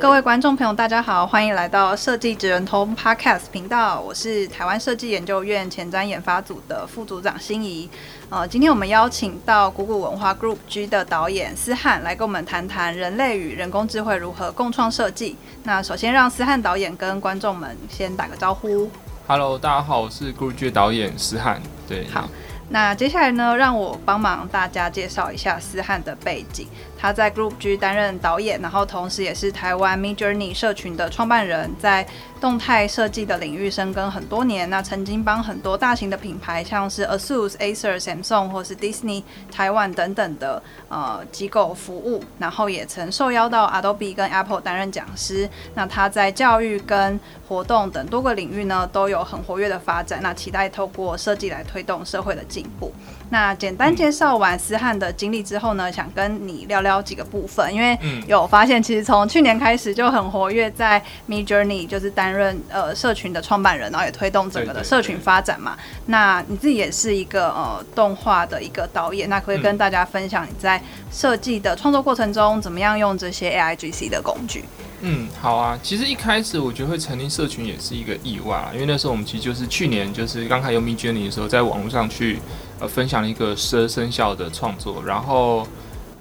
各位观众朋友，大家好，欢迎来到设计职人通 Podcast 频道。我是台湾设计研究院前瞻研发组的副组长心怡。呃，今天我们邀请到古古文化 Group G 的导演思翰来跟我们谈谈人类与人工智慧如何共创设计。那首先让思翰导演跟观众们先打个招呼。Hello，大家好，我是 Group G 的导演思翰。对，好。那接下来呢，让我帮忙大家介绍一下思翰的背景。他在 Group G 担任导演，然后同时也是台湾 Midjourney 社群的创办人，在动态设计的领域深耕很多年。那曾经帮很多大型的品牌，像是 ASUS、Acer、Samsung 或是 Disney 台湾等等的呃机构服务，然后也曾受邀到 Adobe 跟 Apple 担任讲师。那他在教育跟活动等多个领域呢，都有很活跃的发展。那期待透过设计来推动社会的进步。那简单介绍完思翰的经历之后呢，想跟你聊聊几个部分，因为有发现其实从去年开始就很活跃在 Midjourney，就是担任呃社群的创办人，然后也推动整个的社群发展嘛。那你自己也是一个呃动画的一个导演，那可以跟大家分享你在设计的创作过程中怎么样用这些 AIGC 的工具？嗯，好啊。其实一开始我觉得会成立社群也是一个意外啊，因为那时候我们其实就是去年就是刚开始用 Midjourney 的时候，在网络上去。呃，分享了一个十二生肖的创作，然后，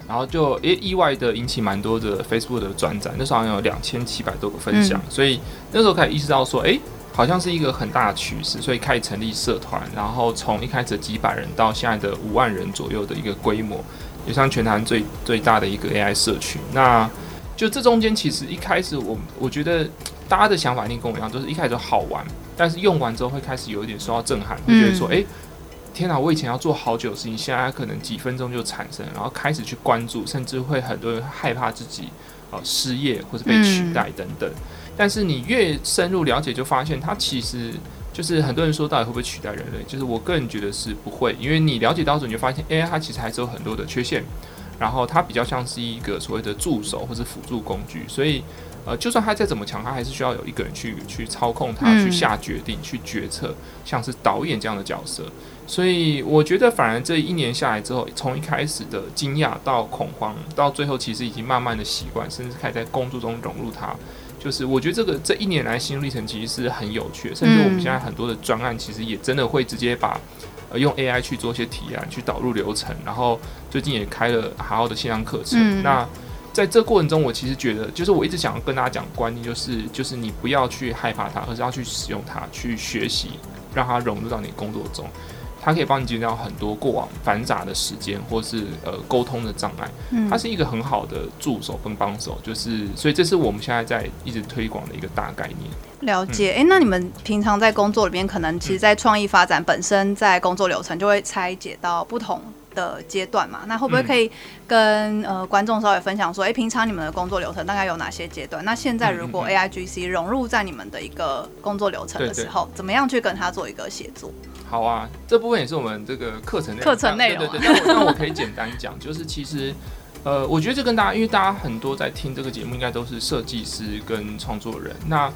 然后就诶意外的引起蛮多的 Facebook 的转载，那时候好像有两千七百多个分享，嗯、所以那时候开始意识到说，诶，好像是一个很大的趋势，所以开始成立社团，然后从一开始几百人到现在的五万人左右的一个规模，也算全台最最大的一个 AI 社群。那就这中间其实一开始我我觉得大家的想法一定跟我一样，都、就是一开始都好玩，但是用完之后会开始有一点受到震撼，会觉得说，诶。天哪！我以前要做好久的事情，现在可能几分钟就产生，然后开始去关注，甚至会很多人害怕自己呃失业或者被取代等等。嗯。但是你越深入了解，就发现它其实就是很多人说到底会不会取代人类？就是我个人觉得是不会，因为你了解到之后，你就发现 AI 它其实还是有很多的缺陷，然后它比较像是一个所谓的助手或者辅助工具，所以。呃，就算他再怎么强，他还是需要有一个人去去操控他，去下决定，去决策，像是导演这样的角色。所以我觉得，反而这一年下来之后，从一开始的惊讶到恐慌，到最后其实已经慢慢的习惯，甚至开始在工作中融入它。就是我觉得这个这一年来心路历程其实是很有趣的，甚至我们现在很多的专案其实也真的会直接把呃用 AI 去做一些提案，去导入流程，然后最近也开了好好的线上课程。那在这过程中，我其实觉得，就是我一直想要跟大家讲的观念，就是就是你不要去害怕它，而是要去使用它，去学习，让它融入到你工作中。它可以帮你减掉很多过往繁杂的时间，或是呃沟通的障碍。它是一个很好的助手跟帮手，就是所以这是我们现在在一直推广的一个大概念。了解，哎、嗯欸，那你们平常在工作里面，可能其实在创意发展本身，在工作流程就会拆解到不同。的阶段嘛，那会不会可以跟、嗯、呃观众稍微分享说，哎、欸，平常你们的工作流程大概有哪些阶段？那现在如果 AIGC 融入在你们的一个工作流程的时候，怎么样去跟他做一个协作？好啊，这部分也是我们这个课程内课程内容、啊。对对对，那我，我可以简单讲，就是其实呃，我觉得这跟大家，因为大家很多在听这个节目，应该都是设计师跟创作人。那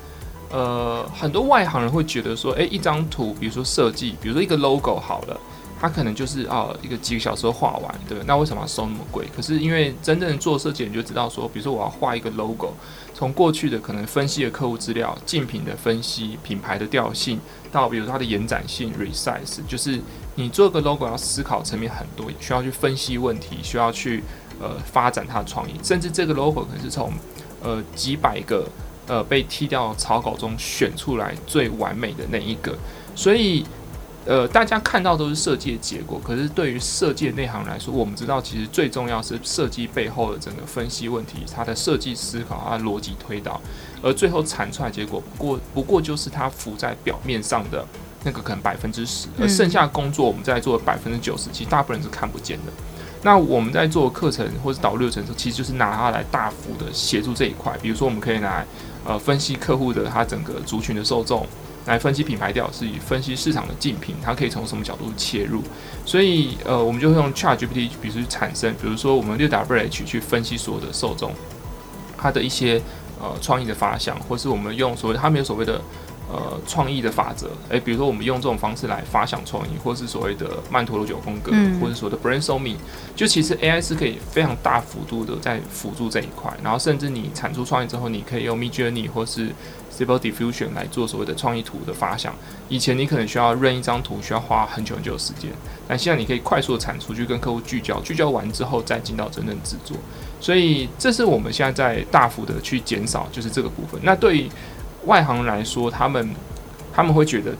呃，很多外行人会觉得说，哎、欸，一张图，比如说设计，比如说一个 logo 好了。他可能就是哦，一个几个小时画完，对，那为什么要收那么贵？可是因为真正做设计，你就知道说，比如说我要画一个 logo，从过去的可能分析的客户资料、竞品的分析、品牌的调性，到比如说它的延展性、resize，就是你做个 logo 要思考层面很多，需要去分析问题，需要去呃发展它的创意，甚至这个 logo 可能是从呃几百个呃被踢掉草稿中选出来最完美的那一个，所以。呃，大家看到都是设计的结果，可是对于设计的内行来说，我们知道其实最重要是设计背后的整个分析问题，它的设计思考，它的逻辑推导，而最后产出来结果不过不过就是它浮在表面上的那个可能百分之十，而剩下的工作我们在做百分之九十，其实大部分人是看不见的。那我们在做课程或者导入流程的时候，其实就是拿它来大幅的协助这一块。比如说，我们可以拿来呃分析客户的他整个族群的受众，来分析品牌调是以分析市场的竞品，它可以从什么角度切入。所以呃，我们就会用 ChatGPT，比如说产生，比如说我们六 W H 去分析所有的受众，它的一些呃创意的发想，或是我们用所谓的他没有所谓的。呃，创意的法则，诶、欸，比如说我们用这种方式来发想创意，或是所谓的曼陀罗九风格，嗯、或是所谓的 brainstorming，就其实 AI 是可以非常大幅度的在辅助这一块，然后甚至你产出创意之后，你可以用 Midjourney 或是 Stable Diffusion 来做所谓的创意图的发想。以前你可能需要认一张图，需要花很久很久的时间，但现在你可以快速的产出，去跟客户聚焦，聚焦完之后再进到真正制作。所以这是我们现在在大幅的去减少，就是这个部分。那对于外行来说，他们他们会觉得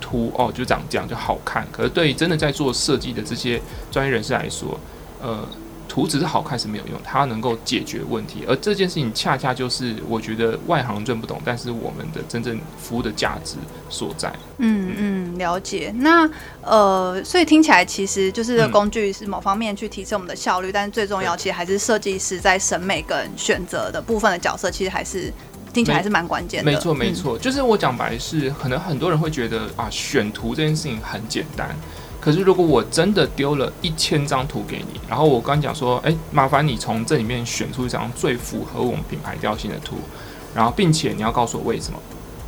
图哦就长这样就好看，可是对于真的在做设计的这些专业人士来说，呃，图只是好看是没有用，它能够解决问题，而这件事情恰恰就是我觉得外行认不懂，但是我们的真正服务的价值所在。嗯嗯，了解。那呃，所以听起来其实就是这个工具是某方面去提升我们的效率，嗯、但是最重要其实还是设计师在审美跟选择的部分的角色，其实还是。听起来还是蛮关键的。没错，没错，就是我讲白是，可能很多人会觉得啊，选图这件事情很简单。可是如果我真的丢了一千张图给你，然后我刚讲说，哎，麻烦你从这里面选出一张最符合我们品牌调性的图，然后并且你要告诉我为什么，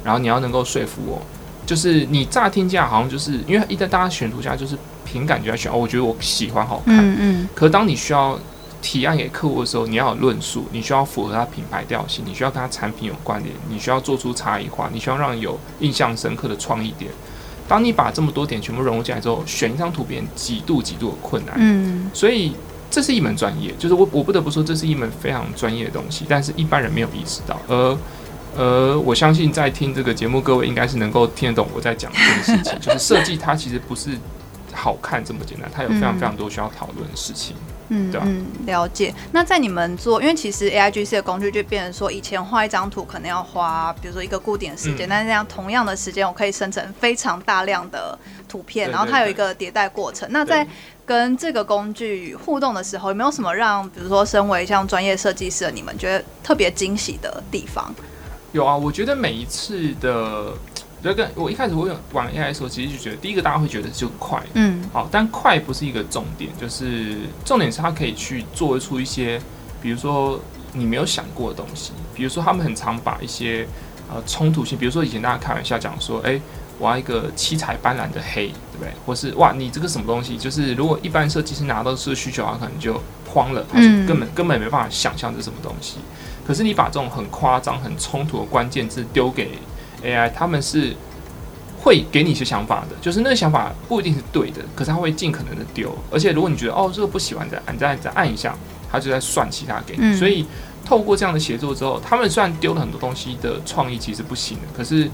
然后你要能够说服我，就是你乍听下好像就是因为一旦大家选图下就是凭感觉来选，哦，我觉得我喜欢好看，嗯嗯。可当你需要。提案给客户的时候，你要有论述，你需要符合他品牌调性，你需要跟他产品有关联，你需要做出差异化，你需要让有印象深刻的创意点。当你把这么多点全部融入进来之后，选一张图片极度极度的困难。嗯，所以这是一门专业，就是我我不得不说，这是一门非常专业的东西，但是一般人没有意识到。而而我相信在听这个节目，各位应该是能够听得懂我在讲这个事情，就是设计它其实不是好看这么简单，它有非常非常多需要讨论的事情。嗯嗯嗯，了解。那在你们做，因为其实 AIGC 的工具就变成说，以前画一张图可能要花，比如说一个固定的时间，嗯、但是这样同样的时间，我可以生成非常大量的图片，然后它有一个迭代过程。那在跟这个工具互动的时候，有没有什么让，比如说身为像专业设计师的你们觉得特别惊喜的地方？有啊，我觉得每一次的。就跟我一开始我用玩 AI 的时候，其实就觉得第一个大家会觉得就快，嗯，好，但快不是一个重点，就是重点是它可以去做出一些，比如说你没有想过的东西，比如说他们很常把一些呃冲突性，比如说以前大家开玩笑讲说，哎、欸，我要一个七彩斑斓的黑，对不对？或是哇，你这个什么东西？就是如果一般设计师拿到这个需求啊，可能就慌了，他就根本根本没办法想象这是什么东西。可是你把这种很夸张、很冲突的关键字丢给 AI 他们是会给你一些想法的，就是那个想法不一定是对的，可是他会尽可能的丢。而且如果你觉得哦这个不喜欢，再按再再按一下，他就在算其他给你。嗯、所以透过这样的协作之后，他们虽然丢了很多东西的创意其实不行的，可是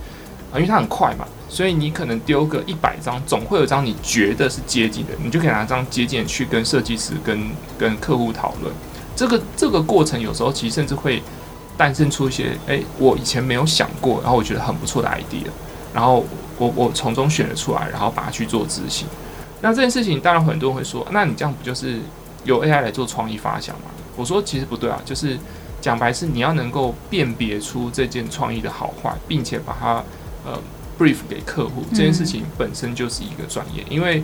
啊因为它很快嘛，所以你可能丢个一百张，总会有张你觉得是接近的，你就可以拿张接近去跟设计师跟跟客户讨论。这个这个过程有时候其实甚至会。诞生出一些哎、我以前没有想过，然后我觉得很不错的 idea，然后我我从中选了出来，然后把它去做执行。那这件事情当然很多人会说，那你这样不就是由 AI 来做创意发想吗？我说其实不对啊，就是讲白是你要能够辨别出这件创意的好坏，并且把它呃 brief 给客户，这件事情本身就是一个专业，因为。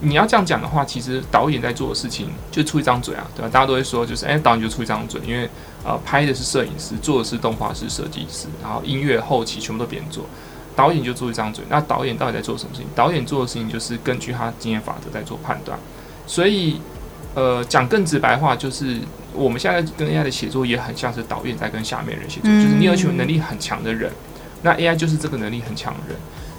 你要这样讲的话，其实导演在做的事情就出一张嘴啊，对吧？大家都会说，就是哎、导演就出一张嘴，因为呃，拍的是摄影师，做的是动画师、设计师，然后音乐后期全部都别人做，导演就出一张嘴。那导演到底在做什么事情？导演做的事情就是根据他经验法则在做判断。所以，呃，讲更直白话，就是我们现在跟 AI 的写作也很像是导演在跟下面人写作，就是你有一群能力很强的人，那 AI 就是这个能力很强的人。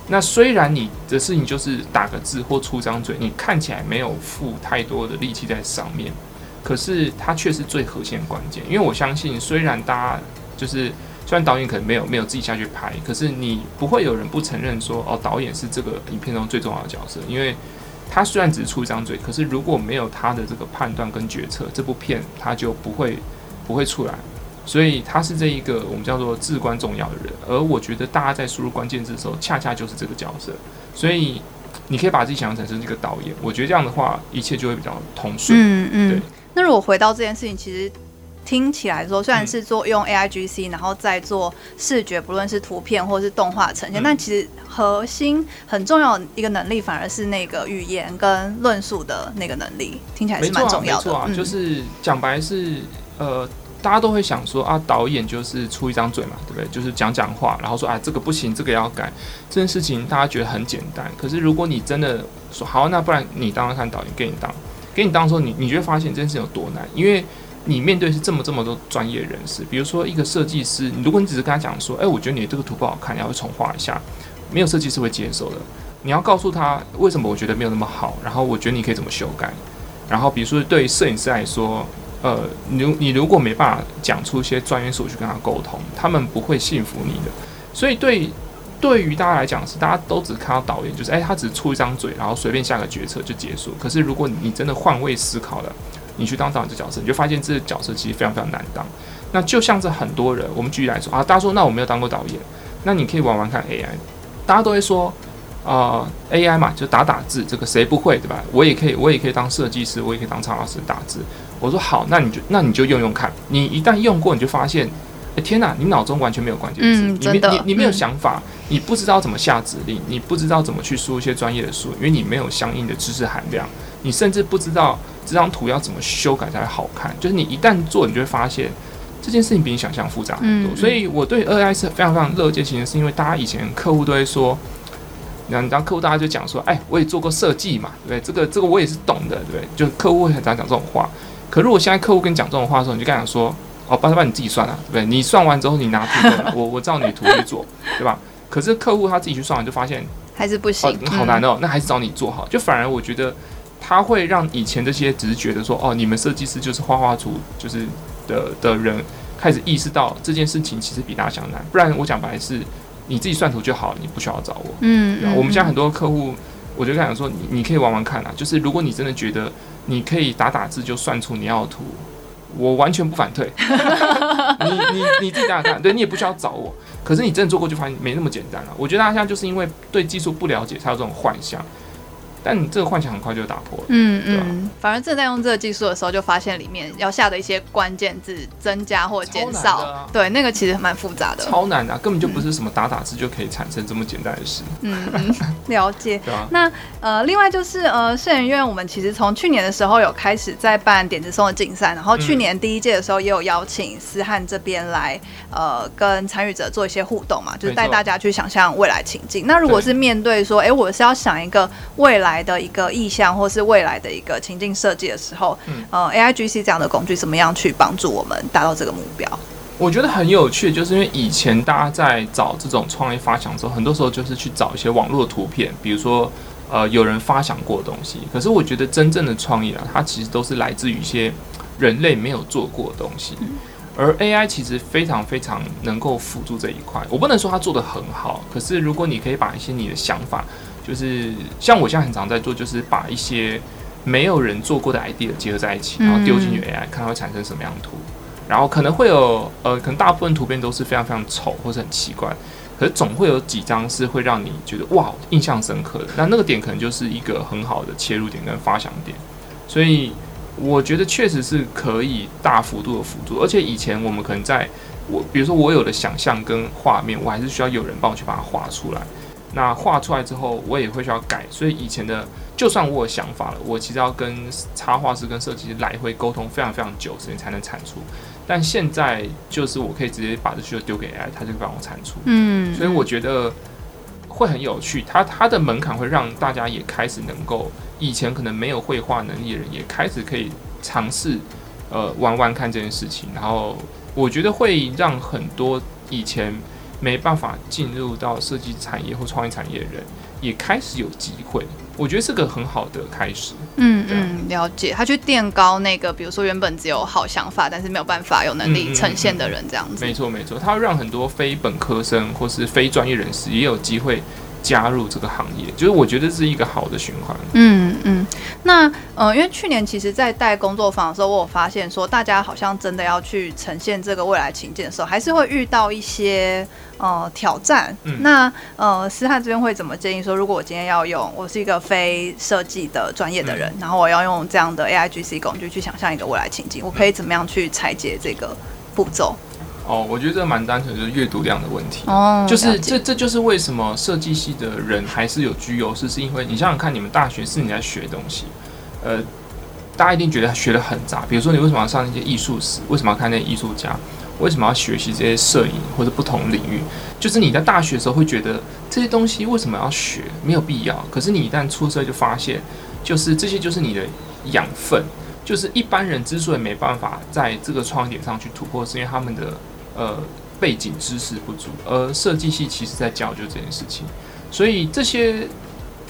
那虽然你的事情就是打个字或出张嘴，你看起来没有付太多的力气在上面，可是它却是最核心的关键。因为我相信，虽然大家就是虽然导演可能没有没有自己下去拍，可是你不会有人不承认说哦，导演是这个影片中最重要的角色。因为他虽然只是出一张嘴，可是如果没有他的这个判断跟决策，这部片他就不会不会出来。所以他是这一个我们叫做至关重要的人，而我觉得大家在输入关键字的时候，恰恰就是这个角色。所以你可以把自己想象成是一个导演，我觉得这样的话，一切就会比较通顺。嗯嗯。对。那如果回到这件事情，其实听起来说，虽然是做用 AIGC，然后再做视觉，不论是图片或是动画呈现，嗯、但其实核心很重要的一个能力，反而是那个语言跟论述的那个能力，听起来是蛮重要的。没错啊，没错啊，就是讲白是呃。大家都会想说啊，导演就是出一张嘴嘛，对不对？就是讲讲话，然后说啊，这个不行，这个要改。这件事情大家觉得很简单，可是如果你真的说好，那不然你当当看导演，给你当，给你当的时候，你你就会发现这件事有多难，因为你面对是这么这么多专业人士。比如说一个设计师，如果你只是跟他讲说，哎，我觉得你这个图不好看，你要重画一下，没有设计师会接受的。你要告诉他为什么我觉得没有那么好，然后我觉得你可以怎么修改。然后比如说对于摄影师来说。呃，你你如果没办法讲出一些专业术语去跟他沟通，他们不会信服你的。所以对对于大家来讲是，大家都只看到导演，就是哎，他只出一张嘴，然后随便下个决策就结束。可是如果你真的换位思考了，你去当导演这角色，你就发现这个角色其实非常非常难当。那就像是很多人，我们举例来说啊，大家说那我没有当过导演，那你可以玩玩看 AI，大家都会说。啊、呃，AI 嘛，就打打字，这个谁不会，对吧？我也可以，我也可以当设计师，我也可以当插画师打字。我说好，那你就那你就用用看。你一旦用过，你就发现，哎天哪，你脑中完全没有关键字，嗯、你你你没有想法，嗯、你不知道怎么下指令，你不知道怎么去输一些专业的术，因为你没有相应的知识含量，你甚至不知道这张图要怎么修改才会好看。就是你一旦做，你就会发现这件事情比你想象复杂很多。嗯、所以我对 AI 是非常非常乐见，其实是因为大家以前客户都会说。然后客户，大家就讲说，哎，我也做过设计嘛，对不对？这个这个我也是懂的，对不对？就客户会很常讲这种话。可如果现在客户跟你讲这种话的时候，你就跟他讲说，哦，帮他帮你自己算啊，对不对？你算完之后，你拿图给我，我照你的图去做，对吧？可是客户他自己去算完，就发现还是不行，哦，好难哦。那还是找你做好。就反而我觉得他会让以前这些只是觉得说，哦，你们设计师就是画画图就是的的人，开始意识到这件事情其实比大家想难。不然我讲白是。你自己算图就好，你不需要找我。嗯，嗯，我们现在很多客户，我就跟他讲说，你你可以玩玩看啊。就是如果你真的觉得你可以打打字就算出你要的图，我完全不反对。你你你自己打打看，对，你也不需要找我。可是你真的做过就发现没那么简单了。我觉得大家现在就是因为对技术不了解，才有这种幻想。但你这个幻想很快就打破了。嗯嗯，反而正在用这个技术的时候，就发现里面要下的一些关键字增加或减少，啊、对，那个其实蛮复杂的。超难的、啊，根本就不是什么打打字就可以产生这么简单的事。嗯嗯，了解。对啊。那呃，另外就是呃，摄影院我们其实从去年的时候有开始在办点子松的竞赛，然后去年第一届的时候也有邀请思翰这边来呃跟参与者做一些互动嘛，就是带大家去想象未来情境。那如果是面对说，哎对，我是要想一个未来。的一个意向，或是未来的一个情境设计的时候，嗯，呃，AIGC 这样的工具怎么样去帮助我们达到这个目标？我觉得很有趣，就是因为以前大家在找这种创意发想的时候，很多时候就是去找一些网络图片，比如说呃有人发想过的东西。可是我觉得真正的创意啊，它其实都是来自于一些人类没有做过的东西，嗯、而 AI 其实非常非常能够辅助这一块。我不能说它做得很好，可是如果你可以把一些你的想法。就是像我现在很常在做，就是把一些没有人做过的 idea 结合在一起，然后丢进去 AI，看它会产生什么样的图。然后可能会有呃，可能大部分图片都是非常非常丑或者很奇怪，可是总会有几张是会让你觉得哇，印象深刻的。那那个点可能就是一个很好的切入点跟发想点。所以我觉得确实是可以大幅度的辅助。而且以前我们可能在我比如说我有的想象跟画面，我还是需要有人帮我去把它画出来。那画出来之后，我也会需要改，所以以前的就算我有想法了，我其实要跟插画师跟设计师来回沟通非常非常久时间才能产出。但现在就是我可以直接把这需求丢给 AI，它就会帮我产出。嗯，所以我觉得会很有趣，它它的门槛会让大家也开始能够，以前可能没有绘画能力的人也开始可以尝试呃玩玩看这件事情，然后我觉得会让很多以前。没办法进入到设计产业或创意产业的人，也开始有机会。我觉得是个很好的开始。嗯嗯，了解。他去垫高那个，比如说原本只有好想法，但是没有办法有能力呈现的人，这样子。没错没错，他会让很多非本科生或是非专业人士也有机会加入这个行业，就是我觉得是一个好的循环。嗯嗯。嗯，那呃，因为去年其实，在带工作坊的时候，我有发现说，大家好像真的要去呈现这个未来情境的时候，还是会遇到一些呃挑战。嗯、那呃，思翰这边会怎么建议说，如果我今天要用，我是一个非设计的专业的人，嗯、然后我要用这样的 AIGC 工具去想象一个未来情境，我可以怎么样去拆解这个步骤？哦，我觉得这蛮单纯，就是阅读量的问题。哦，就是这这就是为什么设计系的人还是有居优势，是因为你想想看，你们大学是你在学东西，呃，大家一定觉得学得很杂。比如说，你为什么要上那些艺术史？为什么要看那些艺术家？为什么要学习这些摄影或者不同领域？就是你在大学的时候会觉得这些东西为什么要学？没有必要。可是你一旦出社就发现，就是这些就是你的养分。就是一般人之所以没办法在这个创点上去突破，是因为他们的。呃，背景知识不足，而设计系其实在教就这件事情，所以这些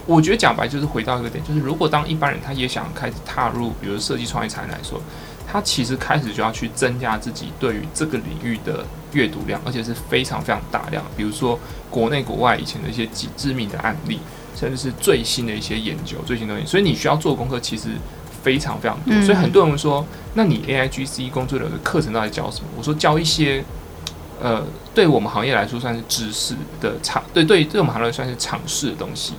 我觉得讲白就是回到一个点，就是如果当一般人他也想开始踏入，比如设计创意产业来说，他其实开始就要去增加自己对于这个领域的阅读量，而且是非常非常大量，比如说国内国外以前的一些几知名的案例，甚至是最新的一些研究、最新的东西，所以你需要做功课，其实。非常非常多，所以很多人说，那你 AIGC 工作流的课程到底教什么？我说教一些，呃，对我们行业来说算是知识的尝，对对，对我们行业算是尝试的东西，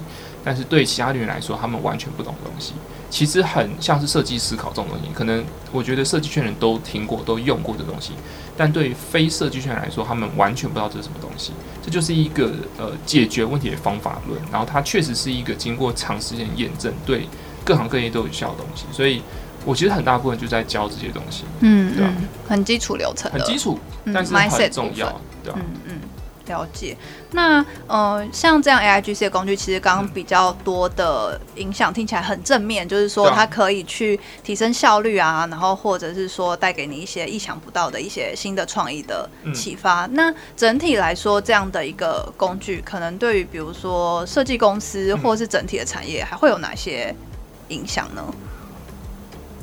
但是对其他人来说，他们完全不懂的东西，其实很像是设计思考这种东西，可能我觉得设计圈人都听过、都用过的东西，但对于非设计圈来说，他们完全不知道这是什么东西。这就是一个呃解决问题的方法论，然后它确实是一个经过长时间验证对。各行各业都有效的东西，所以我其实很大部分就在教这些东西，嗯，对吧？很基础流程，很基础，但是很重要，嗯、对吧？嗯嗯，了解。那呃，像这样 AIGC 的工具，其实刚刚比较多的影响听起来很正面，就是说它可以去提升效率啊，然后或者是说带给你一些意想不到的一些新的创意的启发。嗯、那整体来说，这样的一个工具，可能对于比如说设计公司或是整体的产业，还会有哪些？影响呢？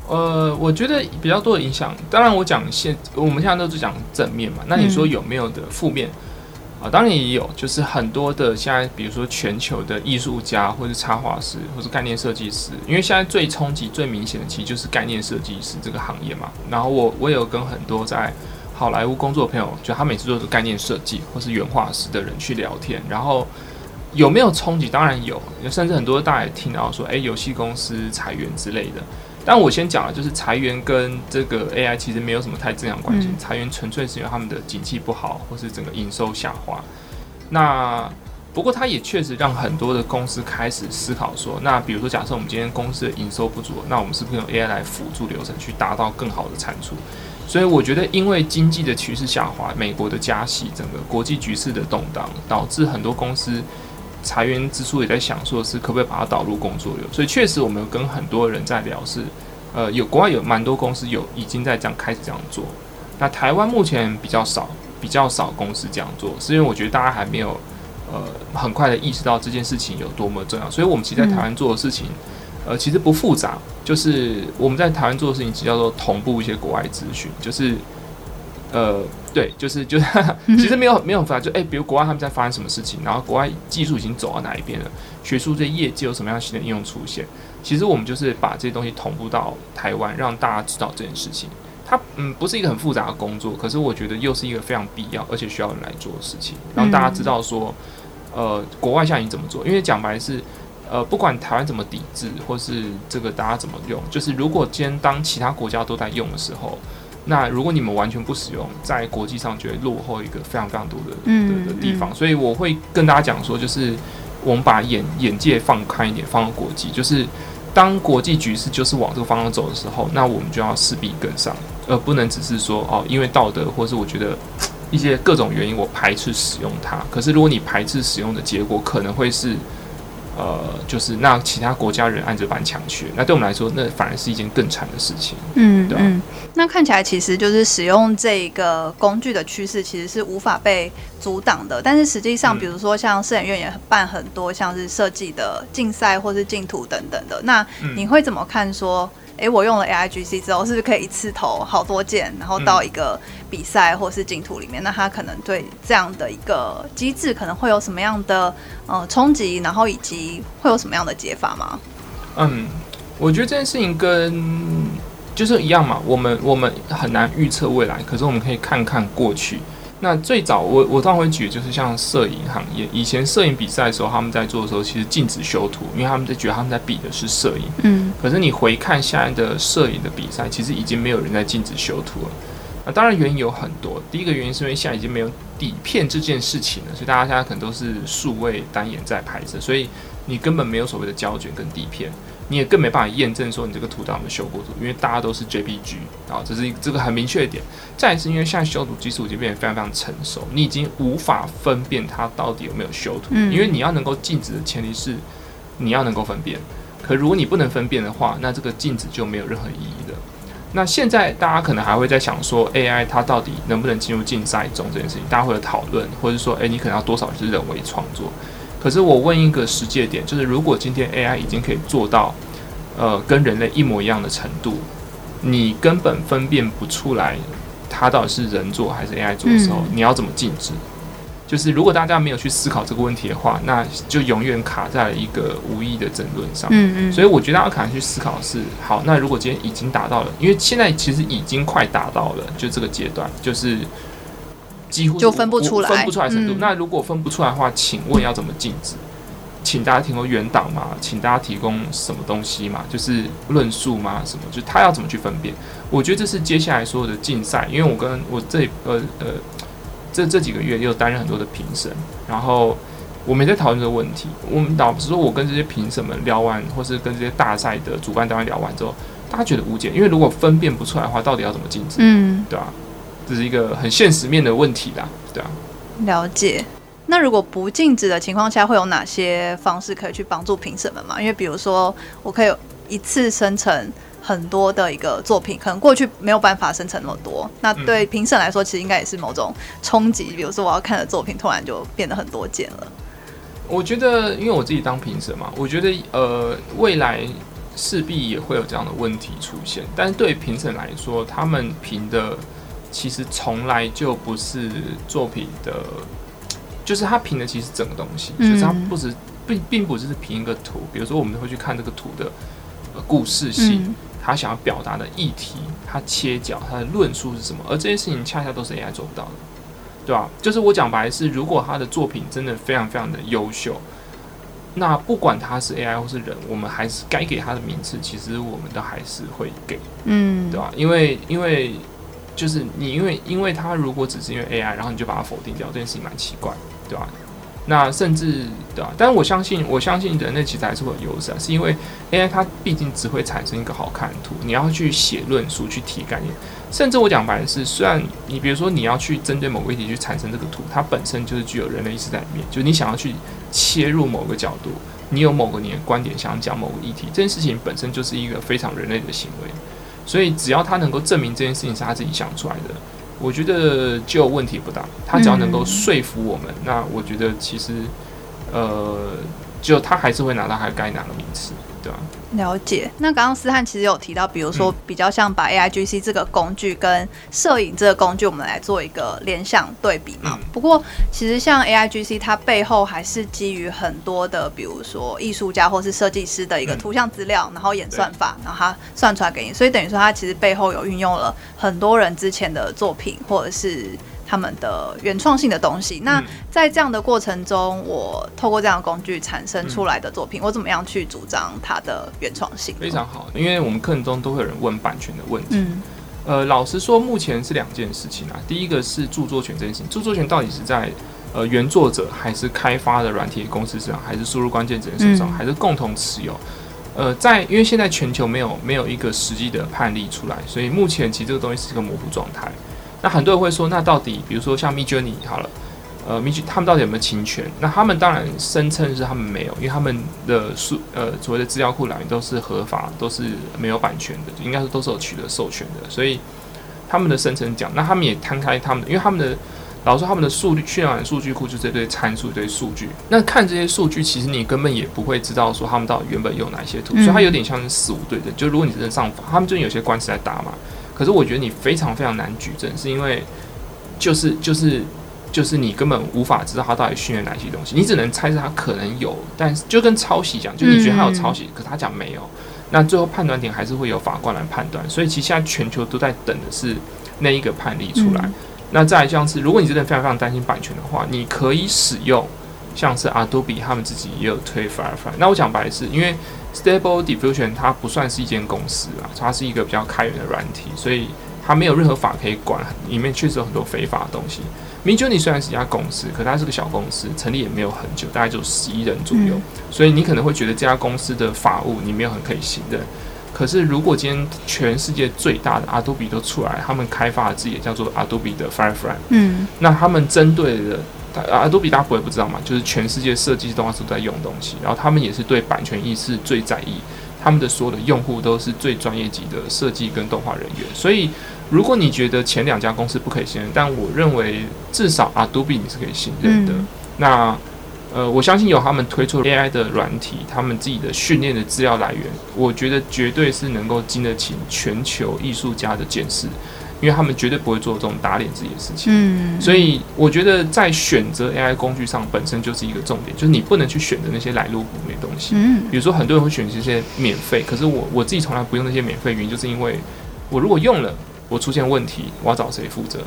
呃，我觉得比较多的影响，当然我讲现我们现在都是讲正面嘛。那你说有没有的负面啊、呃？当然也有，就是很多的现在，比如说全球的艺术家，或是插画师，或是概念设计师，因为现在最冲击最明显的，其实就是概念设计师这个行业嘛。然后我我有跟很多在好莱坞工作的朋友，就他每次都是概念设计或是原画师的人去聊天，然后。有没有冲击？当然有，甚至很多大家也听到说，诶，游戏公司裁员之类的。但我先讲了，就是裁员跟这个 AI 其实没有什么太正向关系。裁员纯粹是因为他们的景气不好，或是整个营收下滑。那不过它也确实让很多的公司开始思考说，那比如说假设我们今天公司的营收不足，那我们是不是用 AI 来辅助流程，去达到更好的产出？所以我觉得，因为经济的趋势下滑，美国的加息，整个国际局势的动荡，导致很多公司。裁员之初也在想说，是可不可以把它导入工作流？所以确实，我们有跟很多人在聊，是呃，有国外有蛮多公司有已经在这样开始这样做。那台湾目前比较少，比较少公司这样做，是因为我觉得大家还没有呃很快的意识到这件事情有多么重要。所以我们其实在台湾做的事情，呃，其实不复杂，就是我们在台湾做的事情，其实叫做同步一些国外资讯，就是。呃，对，就是就是，其实没有没有很复杂，就哎、欸，比如国外他们在发生什么事情，然后国外技术已经走到哪一边了，学术这业界有什么样新的应用出现，其实我们就是把这些东西同步到台湾，让大家知道这件事情。它嗯不是一个很复杂的工作，可是我觉得又是一个非常必要而且需要人来做的事情，让大家知道说，呃，国外现在你怎么做？因为讲白是，呃，不管台湾怎么抵制，或是这个大家怎么用，就是如果今天当其他国家都在用的时候。那如果你们完全不使用，在国际上就会落后一个非常非常多的的的地方，所以我会跟大家讲说，就是我们把眼眼界放开一点，放到国际，就是当国际局势就是往这个方向走的时候，那我们就要势必跟上，而不能只是说哦，因为道德或是我觉得一些各种原因我排斥使用它。可是如果你排斥使用的结果，可能会是。呃，就是那其他国家人按着板抢去，那对我们来说，那反而是一件更惨的事情。嗯，对嗯，那看起来其实就是使用这个工具的趋势，其实是无法被阻挡的。但是实际上，比如说像摄影院也办很多像是设计的竞赛或是竞图等等的，那你会怎么看说？诶、欸，我用了 AIGC 之后，是不是可以一次投好多件，然后到一个比赛或是竞图里面？嗯、那它可能对这样的一个机制，可能会有什么样的呃冲击？然后以及会有什么样的解法吗？嗯，我觉得这件事情跟就是一样嘛，我们我们很难预测未来，可是我们可以看看过去。那最早我我当然会举，就是像摄影行业，以前摄影比赛的时候，他们在做的时候，其实禁止修图，因为他们在觉得他们在比的是摄影。嗯。可是你回看现在的摄影的比赛，其实已经没有人在禁止修图了。那当然原因有很多，第一个原因是因为现在已经没有底片这件事情了，所以大家现在可能都是数位单眼在拍摄，所以你根本没有所谓的胶卷跟底片。你也更没办法验证说你这个图到底有没有修过图，因为大家都是 JPG 啊，这是一这个很明确的点。再一次，因为现在修图技术已经变得非常非常成熟，你已经无法分辨它到底有没有修图，嗯、因为你要能够禁止的前提是你要能够分辨。可如果你不能分辨的话，那这个禁止就没有任何意义了。那现在大家可能还会在想说，AI 它到底能不能进入竞赛中这件事情，大家会有讨论，或者说，诶、欸，你可能要多少是人为创作？可是我问一个实际点，就是如果今天 AI 已经可以做到，呃，跟人类一模一样的程度，你根本分辨不出来它到底是人做还是 AI 做的时候，你要怎么禁止？就是如果大家没有去思考这个问题的话，那就永远卡在了一个无意义的争论上。嗯嗯。所以我觉得大家可能去思考是：好，那如果今天已经达到了，因为现在其实已经快达到了，就这个阶段，就是。几乎就分不出来，分不出来程度。嗯、那如果分不出来的话，请问要怎么禁止？请大家提供原档嘛？请大家提供什么东西嘛？就是论述嘛？什么？就他要怎么去分辨？我觉得这是接下来所有的竞赛。因为我跟我这呃呃这这几个月又担任很多的评审，然后我们在讨论这个问题。我们导师说，我跟这些评审们聊完，或是跟这些大赛的主办单位聊完之后，大家觉得无解。因为如果分辨不出来的话，到底要怎么禁止？嗯，对吧？这是一个很现实面的问题啦，对啊。了解。那如果不禁止的情况下，会有哪些方式可以去帮助评审们嘛？因为比如说，我可以一次生成很多的一个作品，可能过去没有办法生成那么多。那对评审来说，其实应该也是某种冲击。比如说，我要看的作品突然就变得很多件了。我觉得，因为我自己当评审嘛，我觉得呃，未来势必也会有这样的问题出现。但是对评审来说，他们评的。其实从来就不是作品的，就是他评的其实整个东西，就是他不是并并不是评一个图。比如说，我们会去看这个图的呃故事性，他想要表达的议题，他切角，他的论述是什么？而这些事情恰恰都是 AI 做不到的，对吧？就是我讲白是，如果他的作品真的非常非常的优秀，那不管他是 AI 或是人，我们还是该给他的名次，其实我们都还是会给，嗯，对吧？因为因为。就是你，因为因为他如果只是因为 AI，然后你就把它否定掉，这件事情蛮奇怪，对吧？那甚至对吧？但是我相信，我相信人类其实还是会有优势啊，是因为 AI 它毕竟只会产生一个好看的图，你要去写论述、去提概念，甚至我讲白的是，虽然你比如说你要去针对某个议题去产生这个图，它本身就是具有人类意识在里面，就你想要去切入某个角度，你有某个你的观点想讲某个议题，这件事情本身就是一个非常人类的行为。所以，只要他能够证明这件事情是他自己想出来的，我觉得就问题不大。他只要能够说服我们，那我觉得其实，呃，就他还是会拿到他该拿的名次。对吧，了解。那刚刚思翰其实有提到，比如说比较像把 AIGC 这个工具跟摄影这个工具，我们来做一个联想对比嘛。不过其实像 AIGC，它背后还是基于很多的，比如说艺术家或是设计师的一个图像资料，然后演算法，然后它算出来给你。所以等于说，它其实背后有运用了很多人之前的作品，或者是。他们的原创性的东西，那在这样的过程中，我透过这样的工具产生出来的作品，我怎么样去主张它的原创性？非常好，因为我们课程中都会有人问版权的问题。嗯，呃，老实说，目前是两件事情啊。第一个是著作权这件事情，著作权到底是在呃原作者，还是开发的软体公司上，还是输入关键字的手上，还是共同持有？呃，在因为现在全球没有没有一个实际的判例出来，所以目前其实这个东西是一个模糊状态。那很多人会说，那到底比如说像 Midjourney 好了，呃，Midjourney 他们到底有没有侵权？那他们当然声称是他们没有，因为他们的数呃所谓的资料库来源都是合法，都是没有版权的，应该是都是有取得授权的。所以他们的声称讲，那他们也摊开他们的，因为他们的老实说他们的数据渲染数据库就这堆参数、这堆数据。那看这些数据，其实你根本也不会知道说他们到底原本有哪些图，所以它有点像是四五对的。就如果你真的上访，他们最近有些官司在打嘛。可是我觉得你非常非常难举证，是因为就是就是就是你根本无法知道他到底训练哪些东西，你只能猜测他可能有，但是就跟抄袭讲，就你觉得他有抄袭，可是他讲没有，那最后判断点还是会有法官来判断。所以其实现在全球都在等的是那一个判例出来。嗯、那再来像是，如果你真的非常非常担心版权的话，你可以使用像是 Adobe 他们自己也有推 Firefly。那我讲白的是，因为 Stable Diffusion 它不算是一间公司啊，它是一个比较开源的软体，所以它没有任何法可以管，里面确实有很多非法的东西。Midjourney 虽然是一家公司，可它是个小公司，成立也没有很久，大概就十一人左右，嗯、所以你可能会觉得这家公司的法务你没有很可以信任。可是如果今天全世界最大的 Adobe 都出来，他们开发的自己也叫做 Adobe 的 Firefly，嗯，那他们针对的。Adobe 大家不会不知道嘛，就是全世界设计动画师都在用东西，然后他们也是对版权意识最在意，他们的所有的用户都是最专业级的设计跟动画人员。所以，如果你觉得前两家公司不可以信任，但我认为至少 Adobe 你是可以信任的。嗯、那呃，我相信有他们推出 AI 的软体，他们自己的训练的资料来源，我觉得绝对是能够经得起全球艺术家的检视。因为他们绝对不会做这种打脸自己的事情，嗯，所以我觉得在选择 AI 工具上本身就是一个重点，就是你不能去选择那些来路不明的东西，嗯，比如说很多人会选择一些免费，可是我我自己从来不用那些免费，原因就是因为我如果用了，我出现问题，我要找谁负责？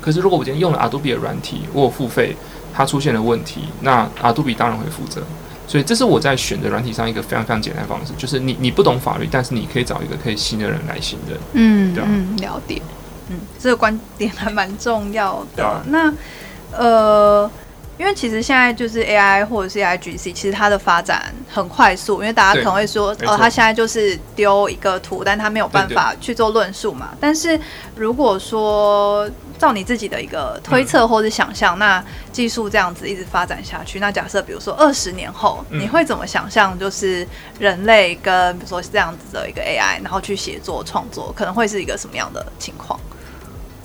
可是如果我今天用了 Adobe 的软体，我有付费，它出现了问题，那 Adobe 当然会负责。所以这是我在选择软体上一个非常非常简单的方式，就是你你不懂法律，但是你可以找一个可以信的人来信任。嗯，对啊，嗯，了解。嗯，这个观点还蛮重要的。啊。那呃。因为其实现在就是 AI 或者是 AIGC，其实它的发展很快速。因为大家可能会说，哦，它现在就是丢一个图，但它没有办法去做论述嘛。但是如果说照你自己的一个推测或者想象，那技术这样子一直发展下去，那假设比如说二十年后，你会怎么想象？就是人类跟比如说这样子的一个 AI，然后去写作创作，可能会是一个什么样的情况？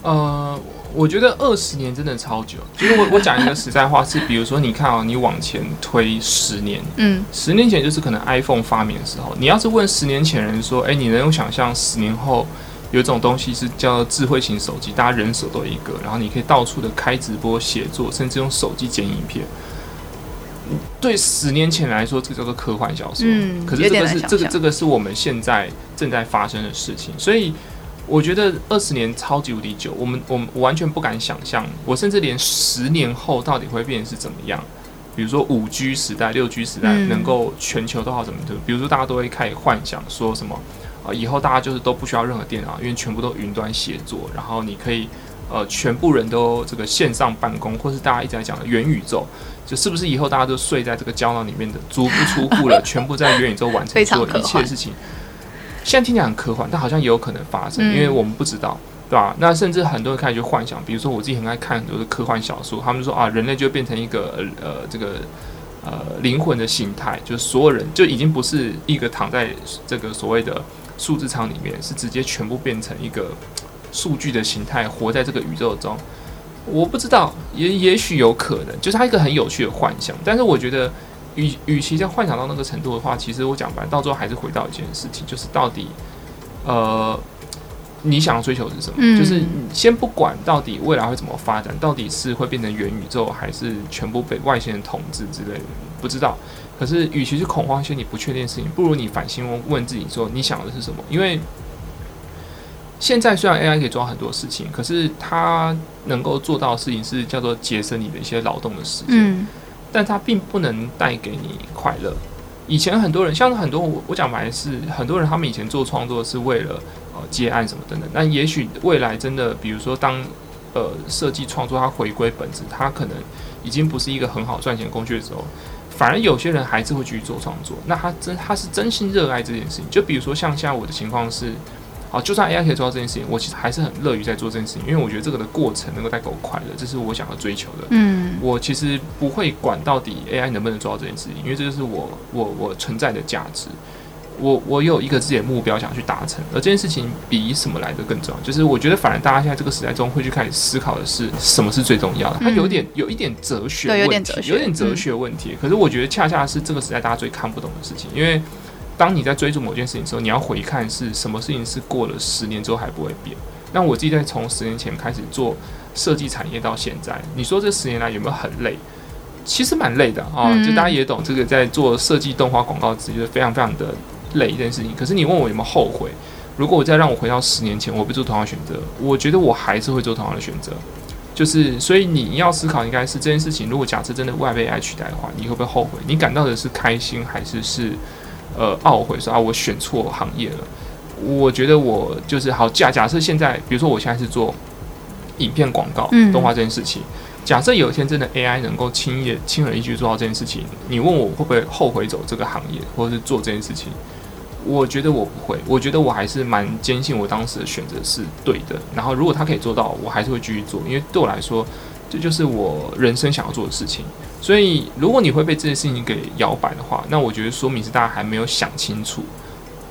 呃。我觉得二十年真的超久，就是我 我讲一个实在话是，比如说你看哦，你往前推十年，嗯，十年前就是可能 iPhone 发明的时候，你要是问十年前人说，哎，你能够想象十年后有一种东西是叫智慧型手机，大家人手都有一个，然后你可以到处的开直播、写作，甚至用手机剪影片。对十年前来说，这个叫做科幻小说，嗯，可是这个是这个这个是我们现在正在发生的事情，所以。我觉得二十年超级无敌久，我们我们完全不敢想象，我甚至连十年后到底会变成是怎么样。比如说五 G 时代、六 G 时代能够全球都好怎么的？比如说大家都会开始幻想说什么啊，以后大家就是都不需要任何电脑，因为全部都云端协作，然后你可以呃全部人都这个线上办公，或是大家一直在讲的元宇宙，就是不是以后大家都睡在这个胶囊里面的，足不出户了，全部在元宇宙完成所有一切事情。现在听起来很科幻，但好像也有可能发生，因为我们不知道，对吧？那甚至很多人开始去幻想，比如说我自己很爱看很多的科幻小说，他们说啊，人类就变成一个呃这个呃灵魂的形态，就是所有人就已经不是一个躺在这个所谓的数字舱里面，是直接全部变成一个数据的形态，活在这个宇宙中。我不知道，也也许有可能，就是它一个很有趣的幻想，但是我觉得。与与其在幻想到那个程度的话，其实我讲白，到最后还是回到一件事情，就是到底，呃，你想要追求的是什么？嗯、就是先不管到底未来会怎么发展，到底是会变成元宇宙，还是全部被外星人统治之类的，不知道。可是，与其是恐慌一些你不确定的事情，不如你反心问问自己说，你想的是什么？因为现在虽然 AI 可以做到很多事情，可是它能够做到的事情是叫做节省你的一些劳动的时间。嗯但它并不能带给你快乐。以前很多人，像很多我我讲白的是，很多人他们以前做创作是为了呃接案什么等等。但也许未来真的，比如说当呃设计创作它回归本质，它可能已经不是一个很好赚钱工具的时候，反而有些人还是会继续做创作。那他真他是真心热爱这件事情。就比如说像现在我的情况是。好，就算 AI 可以做到这件事情，我其实还是很乐于在做这件事情，因为我觉得这个的过程能够带给我快乐，这是我想要追求的。嗯，我其实不会管到底 AI 能不能做到这件事情，因为这就是我我我存在的价值。我我有一个自己的目标想去达成，而这件事情比什么来的更重要。就是我觉得，反而大家现在这个时代中会去开始思考的是什么是最重要的。它有点有一点哲学问题，有点哲学，有点哲学问题。可是我觉得恰恰是这个时代大家最看不懂的事情，因为。当你在追逐某件事情的时候，你要回看是什么事情是过了十年之后还不会变。那我自己在从十年前开始做设计产业到现在，你说这十年来有没有很累？其实蛮累的啊、哦。就大家也懂，这个在做设计动画广告词，就是非常非常的累这件事情。可是你问我有没有后悔？如果我再让我回到十年前，我不做同样选择，我觉得我还是会做同样的选择。就是，所以你要思考应该是这件事情，如果假设真的未来被 AI 取代的话，你会不会后悔？你感到的是开心，还是是呃懊悔？说啊，我选错行业了。我觉得我就是好假假设现在，比如说我现在是做影片广告、动画这件事情。假设有一天真的 AI 能够轻易、轻而易举做到这件事情，你问我会不会后悔走这个行业，或者是做这件事情？我觉得我不会，我觉得我还是蛮坚信我当时的选择是对的。然后如果他可以做到，我还是会继续做，因为对我来说，这就是我人生想要做的事情。所以如果你会被这件事情给摇摆的话，那我觉得说明是大家还没有想清楚。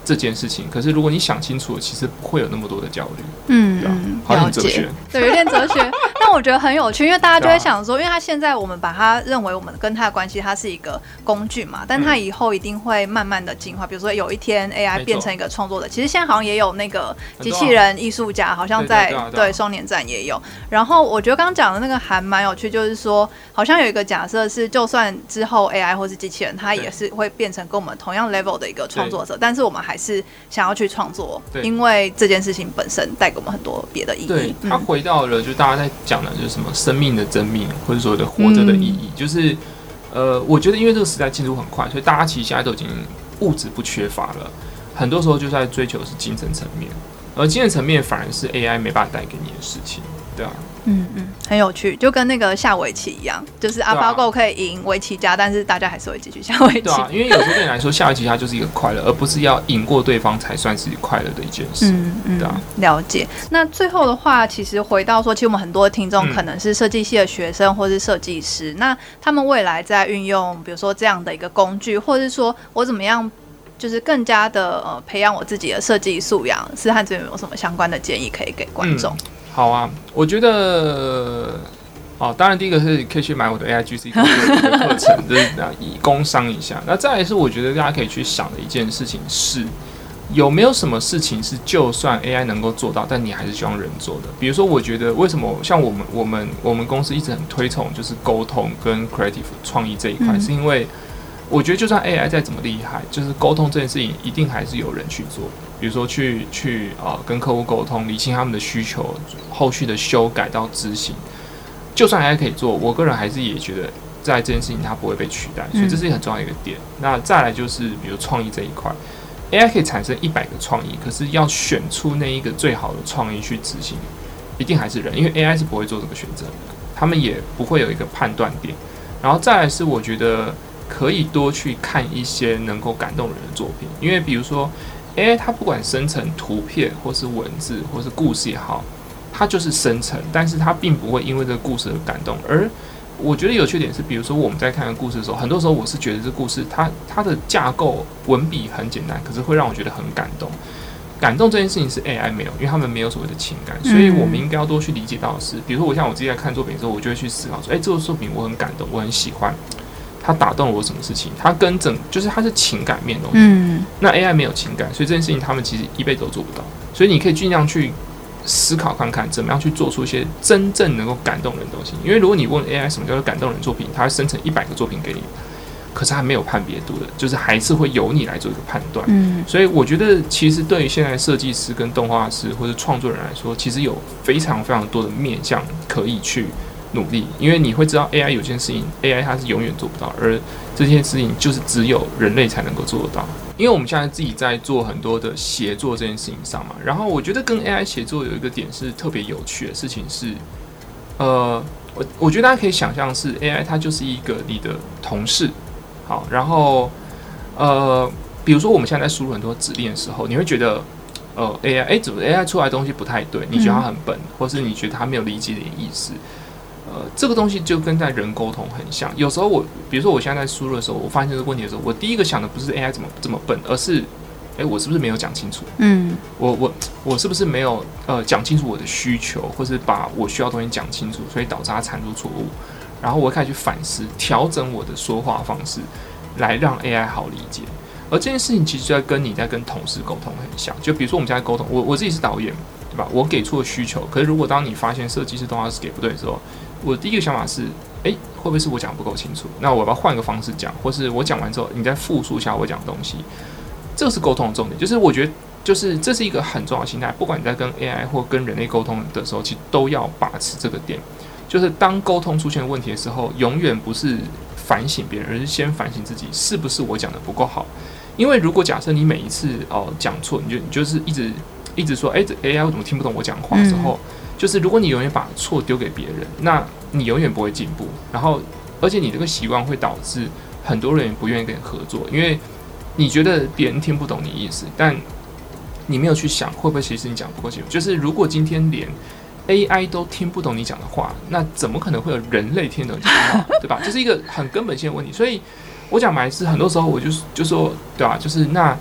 这件事情，可是如果你想清楚了，其实不会有那么多的焦虑。嗯，对啊，好像哲学，对，有点哲学。但我觉得很有趣，因为大家就会想说，因为他现在我们把他认为我们跟他的关系，它是一个工具嘛，但他以后一定会慢慢的进化。比如说有一天 AI 变成一个创作者，其实现在好像也有那个机器人艺术家，好像在对双年展也有。然后我觉得刚刚讲的那个还蛮有趣，就是说好像有一个假设是，就算之后 AI 或是机器人，它也是会变成跟我们同样 level 的一个创作者，但是我们还是想要去创作，因为这件事情本身带给我们很多别的意义。对，他回到了，就大家在讲的，就是什么生命的真命，或者说的活着的意义。嗯、就是，呃，我觉得因为这个时代进度很快，所以大家其实现在都已经物质不缺乏了，很多时候就在追求的是精神层面，而经验层面反而是 AI 没办法带给你的事情，对啊。嗯嗯，很有趣，就跟那个下围棋一样，就是 AlphaGo 可以赢围棋家，但是大家还是会继续下围棋。对啊，因为有时候对你来说，下围棋它就是一个快乐，而不是要赢过对方才算是快乐的一件事。嗯嗯，对啊，了解。那最后的话，其实回到说，其实我们很多听众可能是设计系的学生或是设计师，嗯、那他们未来在运用，比如说这样的一个工具，或者是说我怎么样，就是更加的呃培养我自己的设计素养，思翰这边有没有什么相关的建议可以给观众？嗯好啊，我觉得，哦，当然第一个是可以去买我的 AIGC 的课程，就是以工商一下。那再来是我觉得大家可以去想的一件事情是，有没有什么事情是就算 AI 能够做到，但你还是希望人做的？比如说，我觉得为什么像我们我们我们公司一直很推崇就是沟通跟 creative 创意这一块，是因为。我觉得就算 AI 再怎么厉害，就是沟通这件事情一定还是有人去做。比如说去去啊、呃、跟客户沟通，理清他们的需求，后续的修改到执行，就算 AI 可以做，我个人还是也觉得在这件事情它不会被取代，所以这是一个很重要的一个点。嗯、那再来就是比如创意这一块，AI 可以产生一百个创意，可是要选出那一个最好的创意去执行，一定还是人，因为 AI 是不会做这个选择的，他们也不会有一个判断点。然后再来是我觉得。可以多去看一些能够感动人的作品，因为比如说，AI 它不管生成图片或是文字或是故事也好，它就是生成，但是它并不会因为这个故事而感动。而我觉得有缺点是，比如说我们在看个故事的时候，很多时候我是觉得这故事它它的架构文笔很简单，可是会让我觉得很感动。感动这件事情是 AI 没有，因为他们没有所谓的情感，所以我们应该要多去理解到的是，比如说我像我自己在看作品的时候，我就会去思考说，诶，这个作品我很感动，我很喜欢。他打动了我什么事情？它跟整就是它是情感面的东西。嗯，那 AI 没有情感，所以这件事情他们其实一辈子都做不到。所以你可以尽量去思考看看，怎么样去做出一些真正能够感动人的东西。因为如果你问 AI 什么叫做感动人作品，它会生成一百个作品给你，可是还没有判别度的，就是还是会由你来做一个判断。嗯，所以我觉得其实对于现在设计师跟动画师或者创作人来说，其实有非常非常多的面向可以去。努力，因为你会知道 AI 有件事情，AI 它是永远做不到，而这件事情就是只有人类才能够做得到。因为我们现在自己在做很多的协作这件事情上嘛，然后我觉得跟 AI 协作有一个点是特别有趣的事情是，呃，我我觉得大家可以想象是 AI 它就是一个你的同事，好，然后呃，比如说我们现在在输入很多指令的时候，你会觉得呃 AI 哎怎么 AI 出来的东西不太对，你觉得它很笨，或是你觉得它没有理解你的意思。呃，这个东西就跟在人沟通很像。有时候我，比如说我现在在输入的时候，我发现这个问题的时候，我第一个想的不是 AI 怎么这么笨，而是，诶，我是不是没有讲清楚？嗯，我我我是不是没有呃讲清楚我的需求，或是把我需要的东西讲清楚，所以导致它产出错误。然后我开始去反思，调整我的说话方式，来让 AI 好理解。而这件事情其实就在跟你在跟同事沟通很像。就比如说我们现在沟通，我我自己是导演，对吧？我给出了需求，可是如果当你发现设计师、动画是给不对的时候，我第一个想法是，诶，会不会是我讲不够清楚？那我要不要换个方式讲，或是我讲完之后，你再复述一下我讲的东西。这个是沟通的重点，就是我觉得就是这是一个很重要的心态，不管你在跟 AI 或跟人类沟通的时候，其实都要把持这个点，就是当沟通出现问题的时候，永远不是反省别人，而是先反省自己是不是我讲的不够好。因为如果假设你每一次哦讲错，你就你就是一直一直说，哎，这 AI 我怎么听不懂我讲话的时候，嗯、就是如果你永远把错丢给别人，那你永远不会进步。然后，而且你这个习惯会导致很多人也不愿意跟你合作，因为。你觉得别人听不懂你意思，但你没有去想会不会其实你讲不够清楚。就是如果今天连 AI 都听不懂你讲的话，那怎么可能会有人类听懂你的话，对吧？这是一个很根本性的问题。所以我讲白是很多时候我就是就说，对吧？就是那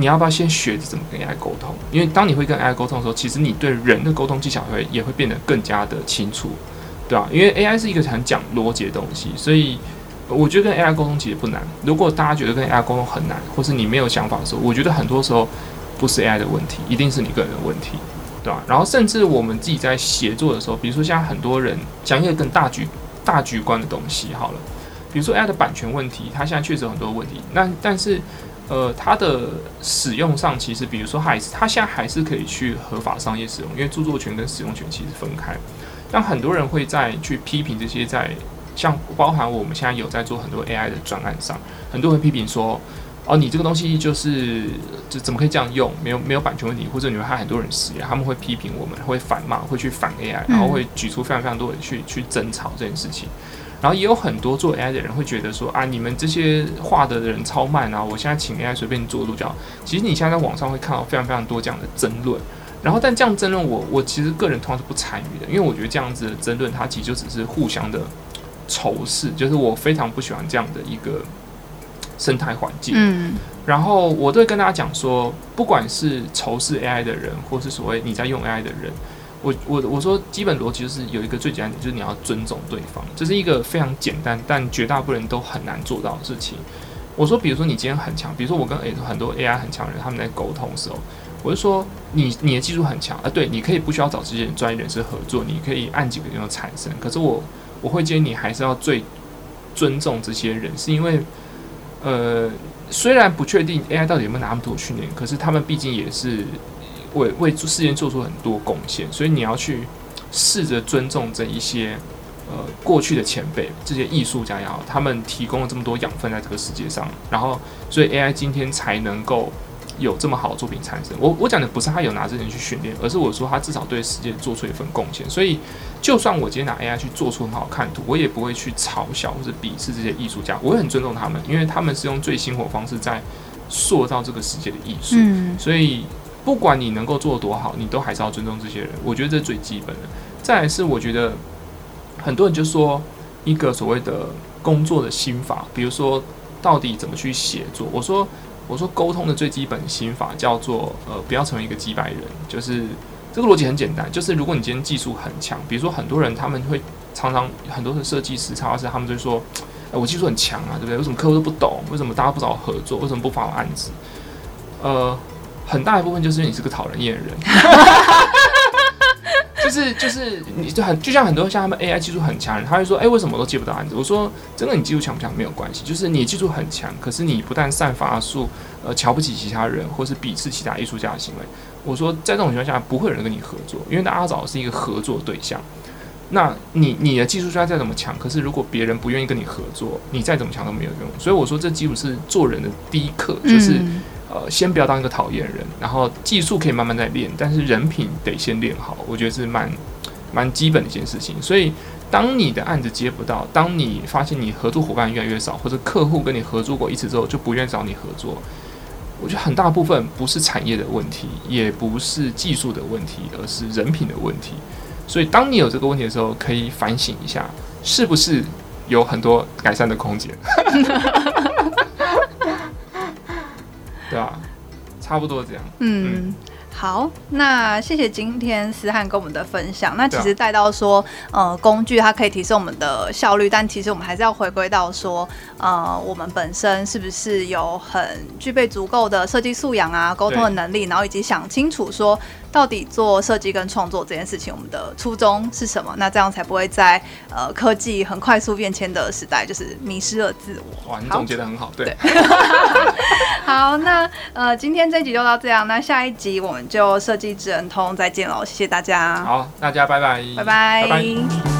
你要不要先学着怎么跟 AI 沟通？因为当你会跟 AI 沟通的时候，其实你对人的沟通技巧会也会变得更加的清楚，对吧？因为 AI 是一个很讲逻辑的东西，所以。我觉得跟 AI 沟通其实不难。如果大家觉得跟 AI 沟通很难，或是你没有想法的时候，我觉得很多时候不是 AI 的问题，一定是你个人的问题，对吧？然后甚至我们自己在协作的时候，比如说现在很多人讲一个更大局、大局观的东西，好了，比如说 AI 的版权问题，它现在确实有很多问题。那但是，呃，它的使用上其实，比如说它还是它现在还是可以去合法商业使用，因为著作权跟使用权其实分开。但很多人会在去批评这些在。像包含我们现在有在做很多 AI 的专案上，很多人批评说，哦，你这个东西就是就怎么可以这样用？没有没有版权问题，或者你会害很多人失业，他们会批评我们，会反骂，会去反 AI，然后会举出非常非常多的去去争吵这件事情。然后也有很多做 AI 的人会觉得说，啊，你们这些画的人超慢啊！我现在请 AI 随便做都这样。其实你现在在网上会看到非常非常多这样的争论。然后但这样争论我，我我其实个人通常是不参与的，因为我觉得这样子的争论，它其实就只是互相的。仇视，就是我非常不喜欢这样的一个生态环境。嗯，然后我都会跟大家讲说，不管是仇视 AI 的人，或是所谓你在用 AI 的人，我我我说基本逻辑就是有一个最简单的，就是你要尊重对方，这是一个非常简单，但绝大部分人都很难做到的事情。我说，比如说你今天很强，比如说我跟很多 AI 很强人他们在沟通的时候，我就说你你的技术很强啊，对，你可以不需要找这些专业人士合作，你可以按几个键就产生，可是我。我会建议你还是要最尊重这些人，是因为，呃，虽然不确定 AI 到底有没有拿那么多训练，可是他们毕竟也是为为世界做出很多贡献，所以你要去试着尊重这一些呃过去的前辈，这些艺术家也好，他们提供了这么多养分在这个世界上，然后所以 AI 今天才能够。有这么好的作品产生，我我讲的不是他有拿这些人去训练，而是我说他至少对世界做出一份贡献。所以，就算我今天拿 AI 去做出很好看图，我也不会去嘲笑或者鄙视这些艺术家，我会很尊重他们，因为他们是用最辛苦的方式在塑造这个世界的艺术。嗯。所以，不管你能够做多好，你都还是要尊重这些人。我觉得这是最基本的。再来是，我觉得很多人就说一个所谓的工作的心法，比如说到底怎么去写作，我说。我说沟通的最基本心法叫做呃，不要成为一个几百人，就是这个逻辑很简单，就是如果你今天技术很强，比如说很多人他们会常常很多的设计师、插画师，他们就说，哎，我技术很强啊，对不对？为什么客户都不懂？为什么大家不找我合作？为什么不发我案子？呃，很大一部分就是因为你是个讨人厌的人。就 是就是，你就很就像很多像他们 AI 技术很强人，他会说，哎、为什么我都接不到案子？我说，真的，你技术强不强没有关系，就是你技术很强，可是你不但散发出呃瞧不起其他人，或是鄙视其他艺术家的行为。我说，在这种情况下，不会有人跟你合作，因为大家找的是一个合作对象。那你你的技术虽然再怎么强，可是如果别人不愿意跟你合作，你再怎么强都没有用。所以我说，这基本是做人的第一课，就是。呃，先不要当一个讨厌人，然后技术可以慢慢再练，但是人品得先练好，我觉得是蛮蛮基本的一件事情。所以，当你的案子接不到，当你发现你合作伙伴越来越少，或者客户跟你合作过一次之后就不愿意找你合作，我觉得很大部分不是产业的问题，也不是技术的问题，而是人品的问题。所以，当你有这个问题的时候，可以反省一下，是不是有很多改善的空间。对啊，差不多这样。嗯，好，那谢谢今天思翰跟我们的分享。那其实带到说，呃，工具它可以提升我们的效率，但其实我们还是要回归到说，呃，我们本身是不是有很具备足够的设计素养啊、沟通的能力，然后以及想清楚说，到底做设计跟创作这件事情，我们的初衷是什么？那这样才不会在呃科技很快速变迁的时代，就是迷失了自我。哇，你总结得很好，对。对 好，那呃，今天这一集就到这样，那下一集我们。就设计智能通再见喽，谢谢大家。好，大家拜拜，拜拜。拜拜。